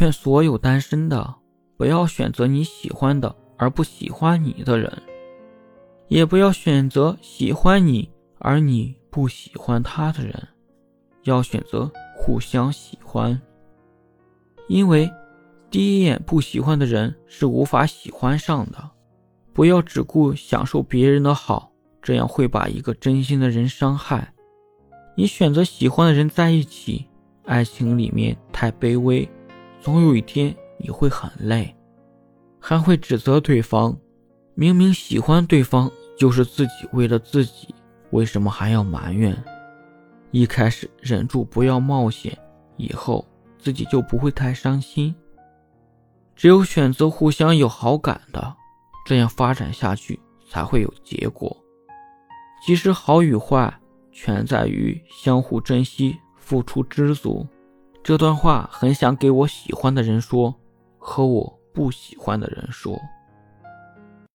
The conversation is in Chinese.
劝所有单身的，不要选择你喜欢的而不喜欢你的人，也不要选择喜欢你而你不喜欢他的人，要选择互相喜欢。因为第一眼不喜欢的人是无法喜欢上的。不要只顾享受别人的好，这样会把一个真心的人伤害。你选择喜欢的人在一起，爱情里面太卑微，总有一天你会很累，还会指责对方。明明喜欢对方就是自己为了自己，为什么还要埋怨？一开始忍住不要冒险，以后自己就不会太伤心。只有选择互相有好感的。这样发展下去才会有结果。其实好与坏全在于相互珍惜、付出知足。这段话很想给我喜欢的人说，和我不喜欢的人说。